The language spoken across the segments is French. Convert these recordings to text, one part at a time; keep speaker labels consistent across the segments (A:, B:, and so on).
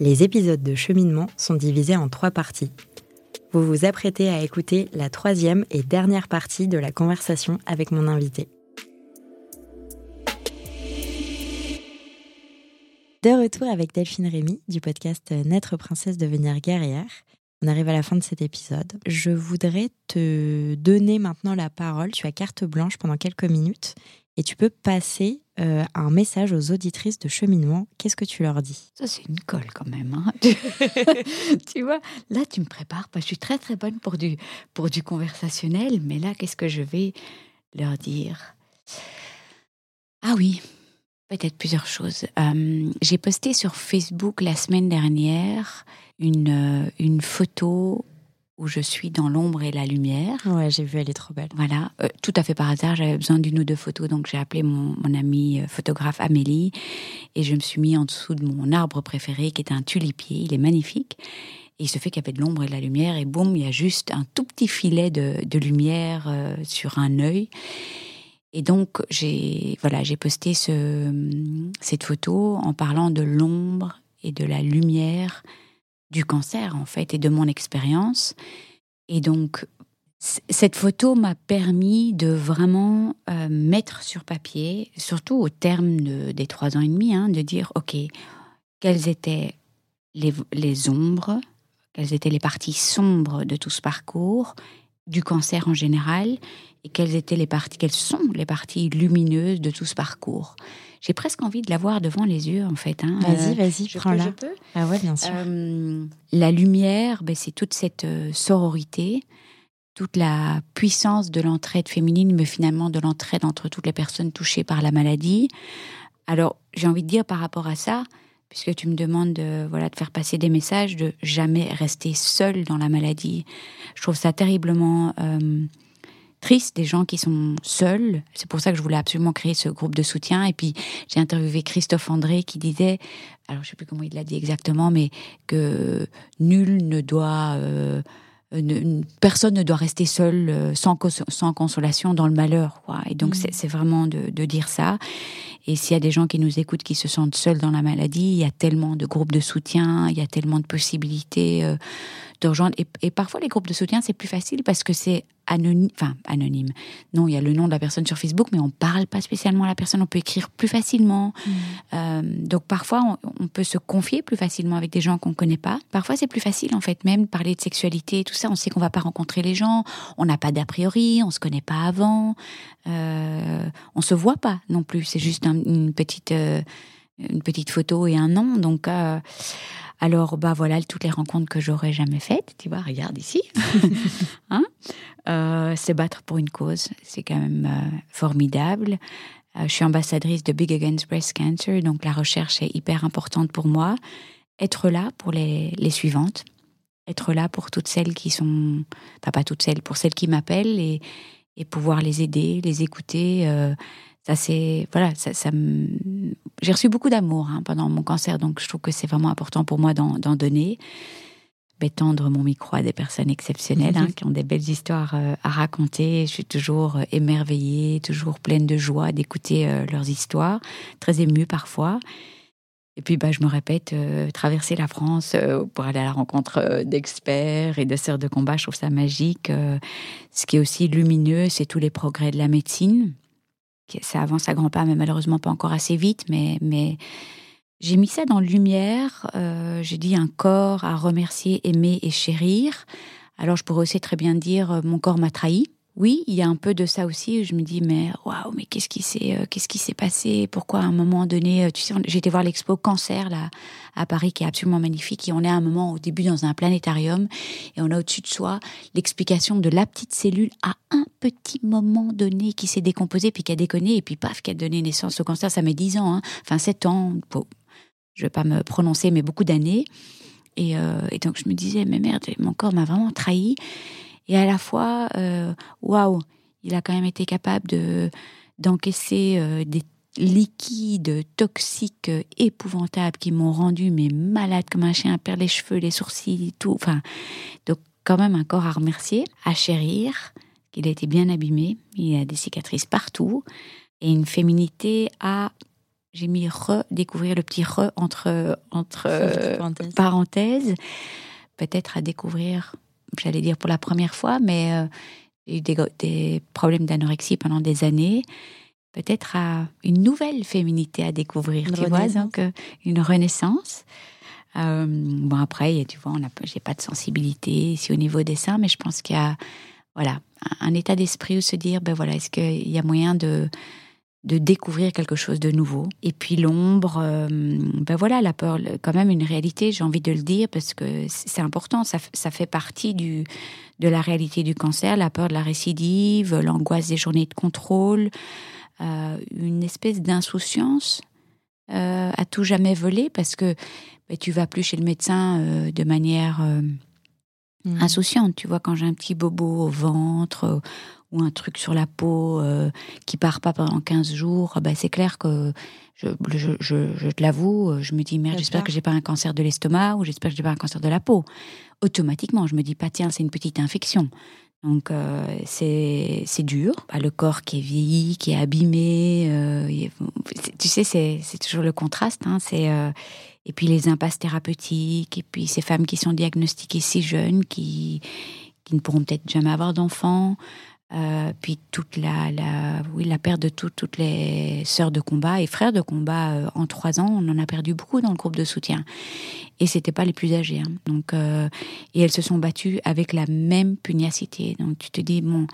A: Les épisodes de cheminement sont divisés en trois parties. Vous vous apprêtez à écouter la troisième et dernière partie de la conversation avec mon invité. De retour avec Delphine Rémy du podcast Naître princesse devenir guerrière. On arrive à la fin de cet épisode. Je voudrais te donner maintenant la parole. Tu as carte blanche pendant quelques minutes et tu peux passer euh, un message aux auditrices de cheminement. Qu'est-ce que tu leur dis?
B: Ça, c'est une colle quand même. Hein. tu vois, là, tu me prépares. je suis très, très bonne pour du, pour du conversationnel, mais là, qu'est-ce que je vais leur dire? Ah oui, peut-être plusieurs choses. Euh, j'ai posté sur Facebook la semaine dernière une, euh, une photo où je suis dans l'ombre et la lumière.
A: Ouais, j'ai vu, elle est trop belle.
B: Voilà, euh, tout à fait par hasard, j'avais besoin d'une ou deux photos, donc j'ai appelé mon, mon amie euh, photographe Amélie et je me suis mis en dessous de mon arbre préféré qui est un tulipier, il est magnifique. Et il se fait qu'il y avait de l'ombre et de la lumière et boum, il y a juste un tout petit filet de, de lumière euh, sur un œil. Et donc j'ai voilà, j'ai posté ce, cette photo en parlant de l'ombre et de la lumière du cancer en fait et de mon expérience. Et donc cette photo m'a permis de vraiment euh, mettre sur papier, surtout au terme des trois ans et demi, hein, de dire ok quelles étaient les, les ombres, quelles étaient les parties sombres de tout ce parcours, du cancer en général, et quelles étaient les parties, quelles sont les parties lumineuses de tout ce parcours j'ai presque envie de la voir devant les yeux, en fait. Hein.
A: Vas-y, vas-y, prends-la.
B: Je peux?
A: Ah ouais, bien sûr. Euh,
B: la lumière, ben, c'est toute cette euh, sororité, toute la puissance de l'entraide féminine, mais finalement de l'entraide entre toutes les personnes touchées par la maladie. Alors, j'ai envie de dire par rapport à ça, puisque tu me demandes de, voilà, de faire passer des messages, de jamais rester seule dans la maladie. Je trouve ça terriblement... Euh, triste, des gens qui sont seuls. C'est pour ça que je voulais absolument créer ce groupe de soutien. Et puis j'ai interviewé Christophe André qui disait, alors je sais plus comment il l'a dit exactement, mais que nul ne doit euh, personne ne doit rester seul euh, sans, sans consolation dans le malheur. Quoi. Et donc, mm. c'est vraiment de, de, dire ça. Et s'il y a des gens qui nous écoutent qui se sentent seuls dans la maladie, il y a tellement de groupes de soutien, il y a tellement de possibilités euh, de rejoindre. Et, et, parfois, les groupes de soutien, c'est plus facile parce que c'est anonyme. Enfin, anonyme. Non, il y a le nom de la personne sur Facebook, mais on parle pas spécialement à la personne. On peut écrire plus facilement. Mm. Euh, donc, parfois, on, on, peut se confier plus facilement avec des gens qu'on connaît pas. Parfois, c'est plus facile, en fait, même parler de sexualité, tout ça. On sait qu'on va pas rencontrer les gens. On n'a pas d'a priori. On se connaît pas avant. Euh, on se voit pas non plus. C'est juste une petite euh, une petite photo et un nom. Donc euh, alors bah voilà toutes les rencontres que j'aurais jamais faites. Tu vois, regarde ici. hein? Euh, se battre pour une cause, c'est quand même euh, formidable. je suis ambassadrice de Big Against Breast Cancer, donc la recherche est hyper importante pour moi. Être là pour les, les suivantes, être là pour toutes celles qui sont, enfin pas toutes celles, pour celles qui m'appellent et, et pouvoir les aider, les écouter. Euh, ça c'est voilà, ça, ça j'ai reçu beaucoup d'amour hein, pendant mon cancer, donc je trouve que c'est vraiment important pour moi d'en donner. Tendre mon micro à des personnes exceptionnelles hein, qui ont des belles histoires euh, à raconter. Je suis toujours euh, émerveillée, toujours pleine de joie d'écouter leurs histoires, très émue parfois. Et puis, bah, je me répète, euh, traverser la France euh, pour aller à la rencontre euh, d'experts et de sœurs de combat, je trouve ça magique. ce qui est aussi lumineux, c'est tous les progrès de la médecine. Ça avance à grands pas, mais malheureusement pas encore assez vite. Mais, mais j'ai mis ça dans lumière. j'ai dit un corps à remercier, aimer et chérir. Alors, je pourrais aussi très bien dire mon corps m'a trahi oui, il y a un peu de ça aussi. Je me dis, mais waouh, mais qu'est-ce qui s'est, euh, qu'est-ce qui s'est passé? Pourquoi à un moment donné, euh, tu sais, été voir l'expo Cancer là à Paris, qui est absolument magnifique. Et on est à un moment au début dans un planétarium, et on a au-dessus de soi l'explication de la petite cellule à un petit moment donné qui s'est décomposée, puis qui a déconné, et puis paf, qui a donné naissance au cancer. Ça met dix ans, hein. enfin sept ans. je vais pas me prononcer, mais beaucoup d'années. Et, euh, et donc je me disais, mais merde, mon corps m'a vraiment trahi. Et à la fois, euh, waouh, il a quand même été capable de d'encaisser euh, des liquides toxiques épouvantables qui m'ont rendu mais malade comme un chien, perdre les cheveux, les sourcils, tout. Enfin, donc quand même un corps à remercier, à chérir, qu'il a été bien abîmé, il a des cicatrices partout, et une féminité à j'ai mis redécouvrir le petit re entre, entre parenthèses. Peut-être à découvrir, j'allais dire pour la première fois, mais j'ai eu des, des problèmes d'anorexie pendant des années. Peut-être à une nouvelle féminité à découvrir, tu vois, donc une renaissance. Euh, bon, après, tu vois, j'ai pas de sensibilité ici au niveau des seins, mais je pense qu'il y a voilà, un état d'esprit où se dire, ben voilà, est-ce qu'il y a moyen de, de découvrir quelque chose de nouveau? Et puis l'ombre, euh, ben voilà, la peur, quand même une réalité, j'ai envie de le dire, parce que c'est important, ça, ça, fait partie du, de la réalité du cancer, la peur de la récidive, l'angoisse des journées de contrôle, euh, une espèce d'insouciance euh, à tout jamais voler, parce que ben, tu vas plus chez le médecin de manière mmh. insouciante. Tu vois, quand j'ai un petit bobo au ventre euh, ou un truc sur la peau qui part pas pendant 15 jours, ben, c'est clair que je, je, je, te l'avoue, je me dis merde, j'espère que j'ai pas un cancer de l'estomac ou j'espère que j'ai pas un cancer de la peau. Automatiquement, je me dis pas tiens, c'est une petite infection. Donc c'est c'est dur. Bah, le corps qui est vieilli, qui est abîmé. tu sais, c'est toujours le contraste. Hein, c'est et puis les impasses thérapeutiques, et puis ces femmes qui sont diagnostiquées si jeunes, qui, ne pourront peut-être jamais avoir d'enfants, euh, puis toute la, la, oui, la perte de toutes les sœurs de combat et frères de combat euh, en trois ans, on en a perdu beaucoup dans le groupe de soutien. Et c'était pas les plus âgés. Hein. Donc, euh, et elles se sont battues avec la même pugnacité. Donc tu te dis bon,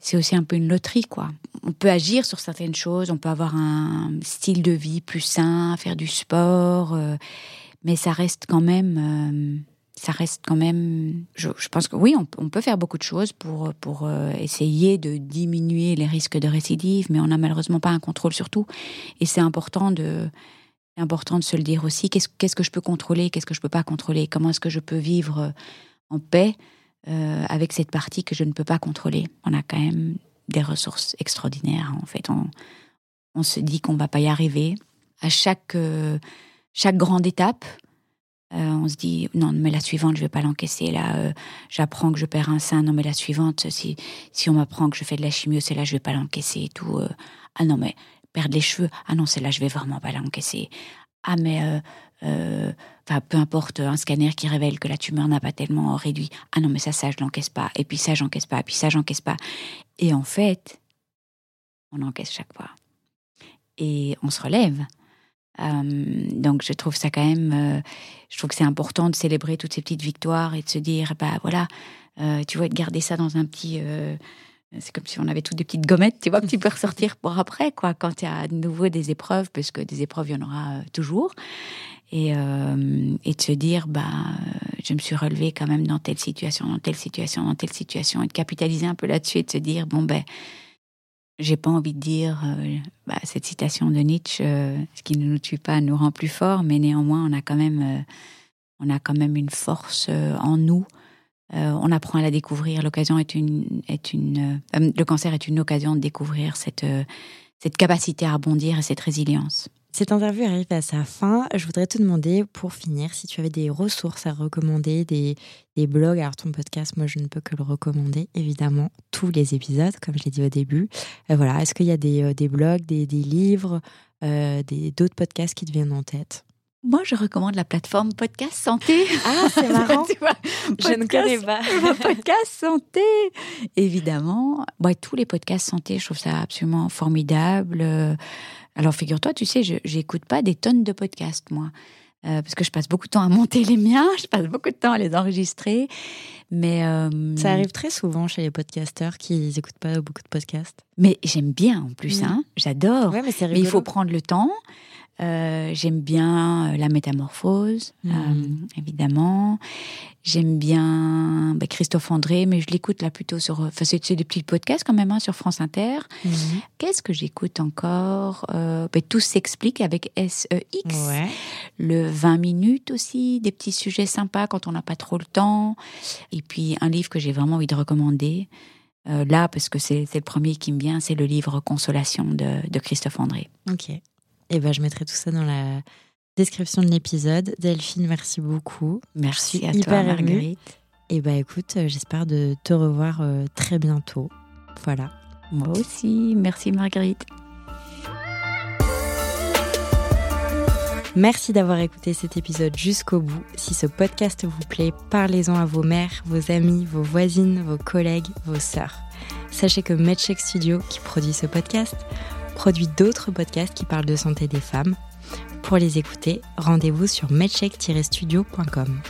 B: c'est aussi un peu une loterie quoi. On peut agir sur certaines choses, on peut avoir un style de vie plus sain, faire du sport, mais ça reste quand même ça reste quand même. Je, pense que oui, on, peut faire beaucoup de choses pour, pour euh, essayer de diminuer les risques de récidive, mais on n'a malheureusement pas un contrôle sur tout. Et c'est important de, important de se le dire aussi. Qu'est-ce, qu'est-ce que je peux contrôler Qu'est-ce que je peux pas contrôler Comment est-ce que je peux vivre euh, en paix euh, avec cette partie que je ne peux pas contrôler? On a quand même des ressources extraordinaires. En fait, on, on se dit qu'on va pas y arriver. À chaque, chaque grande étape, euh, on se dit non mais la suivante je vais pas l'encaisser là euh, j'apprends que je perds un sein. Non mais la suivante si si on m'apprend que je fais de la chimio c'est là je vais pas l'encaisser et tout euh. ah non mais perdre les cheveux ah non c'est là je vais vraiment pas l'encaisser. Ah mais enfin peu importe un scanner qui révèle que la tumeur n'a pas tellement réduit. Ah non mais ça ça je l'encaisse pas. Et puis ça j'encaisse pas. Et puis ça j'encaisse pas. Et en fait on encaisse chaque fois. Et on se relève donc je trouve ça quand même, euh, je trouve que c'est important de célébrer toutes ces petites victoires et de se dire, bah voilà, euh, tu vois, de garder ça dans un petit, c'est comme si on avait toutes des petites gommettes, tu vois, que tu peux ressortir pour après, quoi, quand il y a de nouveau des épreuves, parce que des épreuves, il y en aura toujours. Et, et de se dire, bah, je me suis relevée quand même dans telle situation, dans telle situation, dans telle situation, et de capitaliser un peu là-dessus et de se dire, bon, ben, j'ai pas envie de dire euh, bah, cette citation de Nietzsche, euh, ce qui ne nous tue pas nous rend plus forts, mais néanmoins on a quand même, euh, on a quand même une force en nous. on apprend à la découvrir. L'occasion est une, est une, le cancer est une occasion de découvrir cette, cette capacité à rebondir et cette résilience.
A: Cette interview arrive à sa fin. Je voudrais te demander, pour finir, si tu avais des ressources à recommander, des, blogs. Alors, ton podcast, moi, je ne peux que le recommander, évidemment, tous les épisodes, comme je l'ai dit au début. Euh, voilà, est-ce qu'il y a des, euh, blogs, des, livres, euh, d'autres podcasts qui te viennent en tête?
B: Moi, je recommande la plateforme Podcast Santé.
A: Ah, c'est marrant. je ne connais pas.
B: podcast Santé, évidemment. Tous les podcasts santé, je trouve ça absolument formidable. Alors figure-toi, tu sais, je j'écoute pas des tonnes de podcasts, moi. Euh, parce que je passe beaucoup de temps à monter les miens, je passe beaucoup de temps à les enregistrer. Mais euh,
A: ça arrive très souvent chez les podcasteurs qui n'écoutent pas beaucoup de podcasts.
B: Mais j'aime bien en plus, hein, j'adore. mais, mais il faut prendre le temps. Euh, j'aime bien euh, la métamorphose, euh, mm. évidemment. J'aime bien bah, Christophe André, mais je l'écoute là plutôt sur. Enfin, c'est des petits podcasts quand même hein, sur France Inter. Mm. Qu'est-ce que j'écoute encore bah, Tout s'explique avec SEX. Le 20 minutes aussi, des petits sujets sympas quand on n'a pas trop le temps. Et puis un livre que j'ai vraiment envie de recommander. là, parce que c'est le premier qui me vient, c'est le livre Consolation de, de Christophe André.
A: Ok. Et ben, je mettrai tout ça dans la description de l'épisode. Delphine, merci beaucoup.
B: Merci à toi, Marguerite.
A: Et bah écoute, euh, j'espère de te revoir euh, très bientôt. Voilà.
B: Moi aussi, merci Marguerite.
A: Merci d'avoir écouté cet épisode jusqu'au bout. Si ce podcast vous plaît, parlez-en à vos mères, vos amis, vos voisines, vos collègues, vos sœurs. Sachez que MedCheck Studio, qui produit ce podcast, produit d'autres podcasts qui parlent de santé des femmes. Pour les écouter, rendez-vous sur medcheck-studio.com.